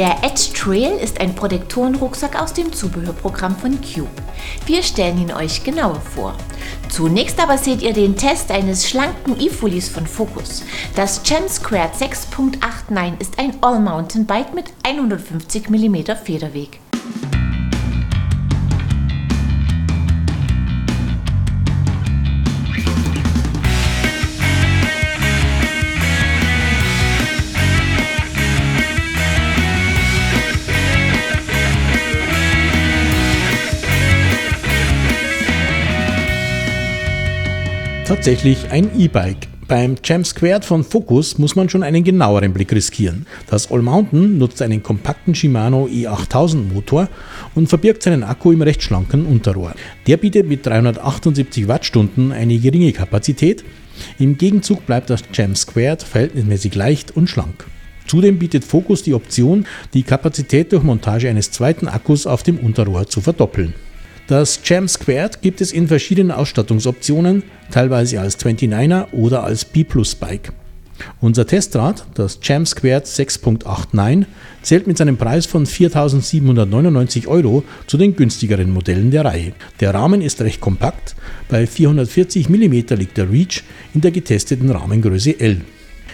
Der Edge Trail ist ein Protektorenrucksack aus dem Zubehörprogramm von Cube. Wir stellen ihn euch genauer vor. Zunächst aber seht ihr den Test eines schlanken E-Fullies von Focus. Das Gem Squared 6.89 ist ein All-Mountain-Bike mit 150 mm Federweg. Tatsächlich ein E-Bike. Beim Jam Squared von Focus muss man schon einen genaueren Blick riskieren. Das All Mountain nutzt einen kompakten Shimano E8000 Motor und verbirgt seinen Akku im recht schlanken Unterrohr. Der bietet mit 378 Wattstunden eine geringe Kapazität. Im Gegenzug bleibt das Jam Squared verhältnismäßig leicht und schlank. Zudem bietet Focus die Option, die Kapazität durch Montage eines zweiten Akkus auf dem Unterrohr zu verdoppeln. Das Jam Squared gibt es in verschiedenen Ausstattungsoptionen, teilweise als 29er oder als B-Plus-Bike. Unser Testrad, das Jam Squared 6.89, zählt mit seinem Preis von 4.799 Euro zu den günstigeren Modellen der Reihe. Der Rahmen ist recht kompakt, bei 440 mm liegt der Reach in der getesteten Rahmengröße L.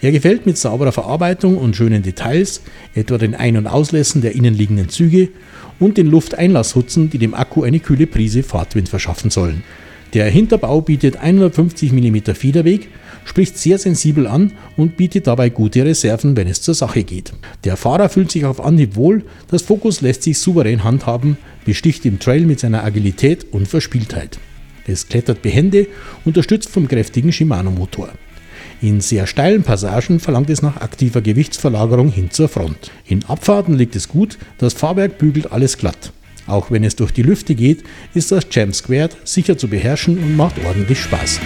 Er gefällt mit sauberer Verarbeitung und schönen Details, etwa den Ein- und Auslässen der innenliegenden Züge und den Lufteinlasshutzen, die dem Akku eine kühle Prise Fahrtwind verschaffen sollen. Der Hinterbau bietet 150 mm Federweg, spricht sehr sensibel an und bietet dabei gute Reserven, wenn es zur Sache geht. Der Fahrer fühlt sich auf Anhieb wohl, das Fokus lässt sich souverän handhaben, besticht im Trail mit seiner Agilität und Verspieltheit. Es klettert behende, unterstützt vom kräftigen Shimano-Motor. In sehr steilen Passagen verlangt es nach aktiver Gewichtsverlagerung hin zur Front. In Abfahrten liegt es gut, das Fahrwerk bügelt alles glatt. Auch wenn es durch die Lüfte geht, ist das Jam Squared sicher zu beherrschen und macht ordentlich Spaß.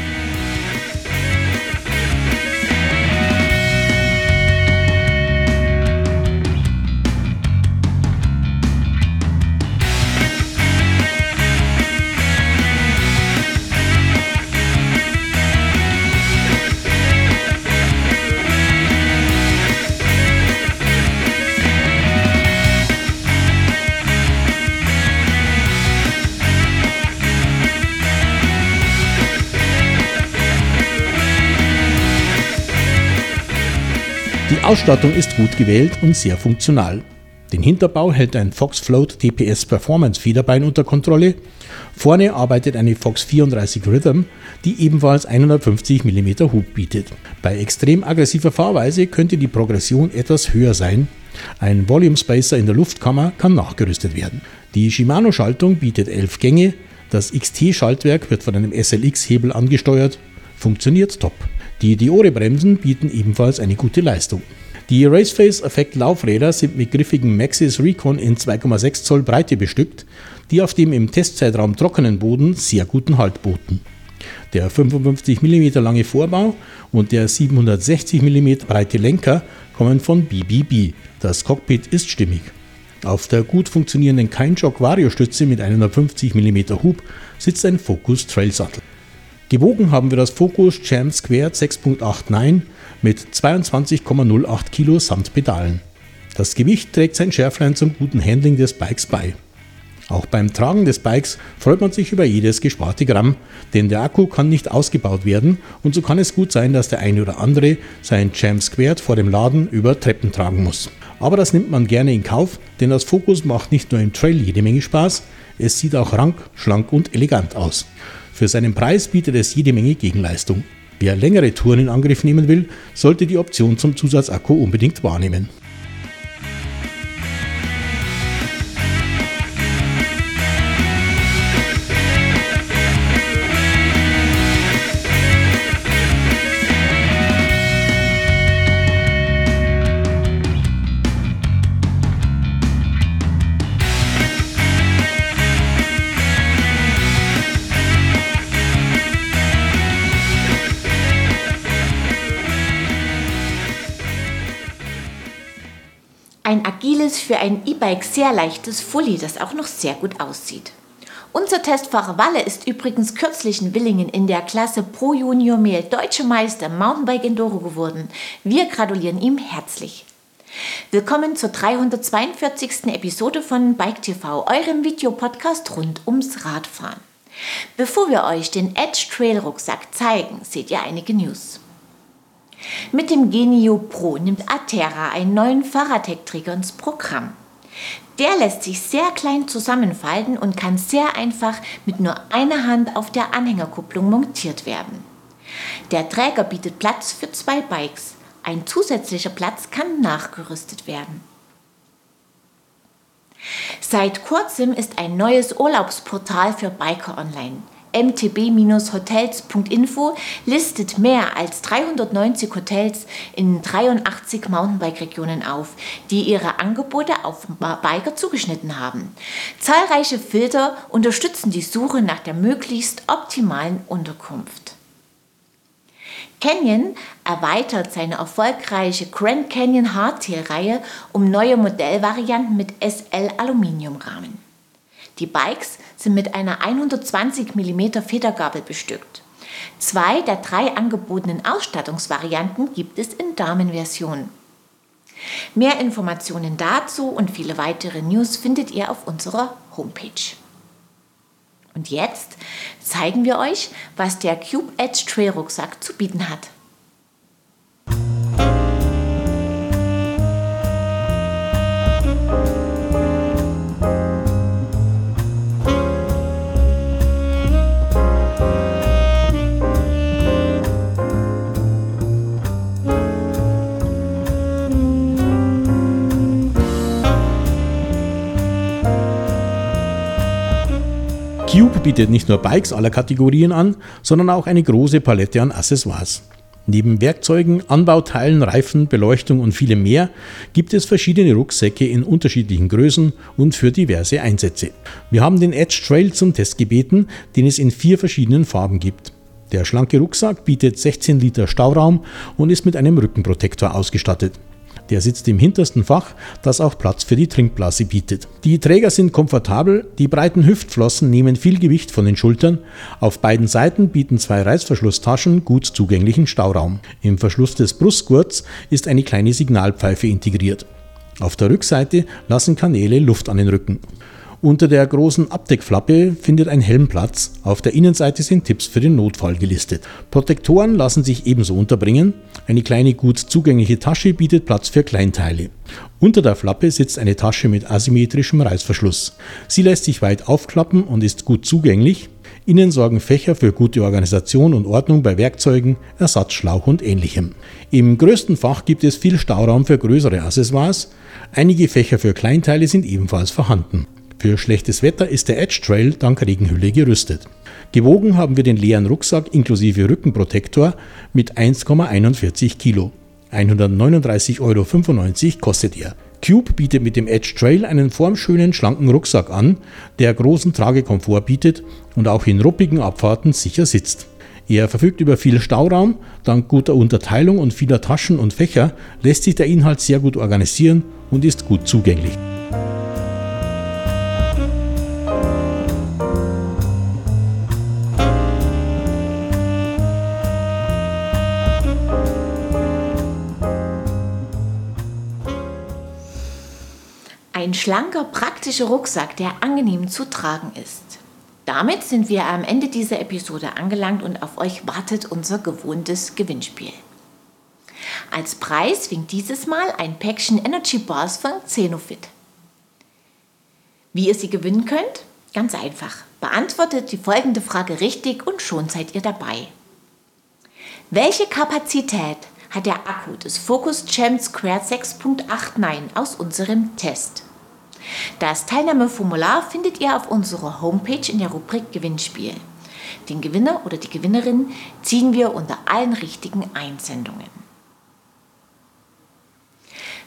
Die Ausstattung ist gut gewählt und sehr funktional. Den Hinterbau hält ein Fox Float TPS Performance Federbein unter Kontrolle. Vorne arbeitet eine Fox 34 Rhythm, die ebenfalls 150 mm Hub bietet. Bei extrem aggressiver Fahrweise könnte die Progression etwas höher sein. Ein Volume Spacer in der Luftkammer kann nachgerüstet werden. Die Shimano-Schaltung bietet 11 Gänge. Das XT-Schaltwerk wird von einem SLX-Hebel angesteuert. Funktioniert top. Die Diore-Bremsen bieten ebenfalls eine gute Leistung. Die Raceface Effect Laufräder sind mit griffigen Maxis Recon in 2,6 Zoll Breite bestückt, die auf dem im Testzeitraum trockenen Boden sehr guten Halt boten. Der 55 mm lange Vorbau und der 760 mm breite Lenker kommen von BBB. Das Cockpit ist stimmig. Auf der gut funktionierenden Keinschock Vario-Stütze mit 150 mm Hub sitzt ein Focus Trail Sattel. Gewogen haben wir das Focus Jam Squared 6.89 mit 22,08 Kilo samt Pedalen. Das Gewicht trägt sein Schärflein zum guten Handling des Bikes bei. Auch beim Tragen des Bikes freut man sich über jedes gesparte Gramm, denn der Akku kann nicht ausgebaut werden und so kann es gut sein, dass der eine oder andere sein Jam Squared vor dem Laden über Treppen tragen muss. Aber das nimmt man gerne in Kauf, denn das Focus macht nicht nur im Trail jede Menge Spaß, es sieht auch rank, schlank und elegant aus. Für seinen Preis bietet es jede Menge Gegenleistung. Wer längere Touren in Angriff nehmen will, sollte die Option zum Zusatzakku unbedingt wahrnehmen. Ein agiles, für ein E-Bike sehr leichtes Fully, das auch noch sehr gut aussieht. Unser Testfahrer Walle ist übrigens kürzlich in Willingen in der Klasse Pro Junior Mail Deutsche Meister Mountainbike Enduro geworden. Wir gratulieren ihm herzlich. Willkommen zur 342. Episode von Bike TV, eurem Videopodcast rund ums Radfahren. Bevor wir euch den Edge Trail Rucksack zeigen, seht ihr einige News. Mit dem Genio Pro nimmt Atera einen neuen Fahrradheckträger ins Programm. Der lässt sich sehr klein zusammenfalten und kann sehr einfach mit nur einer Hand auf der Anhängerkupplung montiert werden. Der Träger bietet Platz für zwei Bikes. Ein zusätzlicher Platz kann nachgerüstet werden. Seit kurzem ist ein neues Urlaubsportal für Biker online. mtb-hotels.info listet mehr als 390 Hotels in 83 Mountainbike-Regionen auf, die ihre Angebote auf Biker zugeschnitten haben. Zahlreiche Filter unterstützen die Suche nach der möglichst optimalen Unterkunft. Canyon erweitert seine erfolgreiche Grand Canyon Hardtail-Reihe um neue Modellvarianten mit SL Aluminiumrahmen. Die Bikes sind mit einer 120 mm Federgabel bestückt. Zwei der drei angebotenen Ausstattungsvarianten gibt es in Damenversion. Mehr Informationen dazu und viele weitere News findet ihr auf unserer Homepage. Und jetzt zeigen wir euch, was der Cube Edge Trail Rucksack zu bieten hat. Cube bietet nicht nur Bikes aller Kategorien an, sondern auch eine große Palette an Accessoires. Neben Werkzeugen, Anbauteilen, Reifen, Beleuchtung und vielem mehr gibt es verschiedene Rucksäcke in unterschiedlichen Größen und für diverse Einsätze. Wir haben den Edge Trail zum Test gebeten, den es in vier verschiedenen Farben gibt. Der schlanke Rucksack bietet 16 Liter Stauraum und ist mit einem Rückenprotektor ausgestattet. Der sitzt im hintersten Fach, das auch Platz für die Trinkblase bietet. Die Träger sind komfortabel, die breiten Hüftflossen nehmen viel Gewicht von den Schultern. Auf beiden Seiten bieten zwei Reißverschlusstaschen gut zugänglichen Stauraum. Im Verschluss des Brustgurts ist eine kleine Signalpfeife integriert. Auf der Rückseite lassen Kanäle Luft an den Rücken. Unter der großen Abdeckflappe findet ein Helm Platz. Auf der Innenseite sind Tipps für den Notfall gelistet. Protektoren lassen sich ebenso unterbringen. Eine kleine gut zugängliche Tasche bietet Platz für Kleinteile. Unter der Flappe sitzt eine Tasche mit asymmetrischem Reißverschluss. Sie lässt sich weit aufklappen und ist gut zugänglich. Innen sorgen Fächer für gute Organisation und Ordnung bei Werkzeugen, Ersatzschlauch und ähnlichem. Im größten Fach gibt es viel Stauraum für größere Accessoires. Einige Fächer für Kleinteile sind ebenfalls vorhanden. Für schlechtes Wetter ist der Edge Trail dank Regenhülle gerüstet. Gewogen haben wir den leeren Rucksack inklusive Rückenprotektor mit 1,41 Kilo. 139,95 Euro kostet er. Cube bietet mit dem Edge Trail einen formschönen, schlanken Rucksack an, der großen Tragekomfort bietet und auch in ruppigen Abfahrten sicher sitzt. Er verfügt über viel Stauraum, dank guter Unterteilung und vieler Taschen und Fächer lässt sich der Inhalt sehr gut organisieren und ist gut zugänglich. Ein schlanker, praktischer Rucksack, der angenehm zu tragen ist. Damit sind wir am Ende dieser Episode angelangt und auf euch wartet unser gewohntes Gewinnspiel. Als Preis winkt dieses Mal ein Päckchen Energy Bars von Zenofit. Wie ihr sie gewinnen könnt? Ganz einfach. Beantwortet die folgende Frage richtig und schon seid ihr dabei. Welche Kapazität hat der Akku des Focus Champ Square 6.89 aus unserem Test? Das Teilnahmeformular findet ihr auf unserer Homepage in der Rubrik Gewinnspiel. Den Gewinner oder die Gewinnerin ziehen wir unter allen richtigen Einsendungen.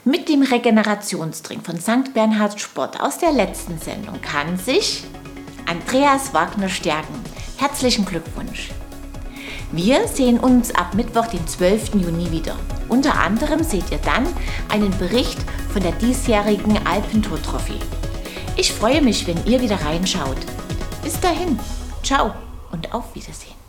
Mit dem Regenerationsdrink von St. Bernhard Sport aus der letzten Sendung kann sich Andreas Wagner stärken. Herzlichen Glückwunsch! Wir sehen uns ab Mittwoch, den 12. Juni wieder. Unter anderem seht ihr dann einen Bericht von der diesjährigen Alpentour Trophy. Ich freue mich, wenn ihr wieder reinschaut. Bis dahin, ciao und auf Wiedersehen.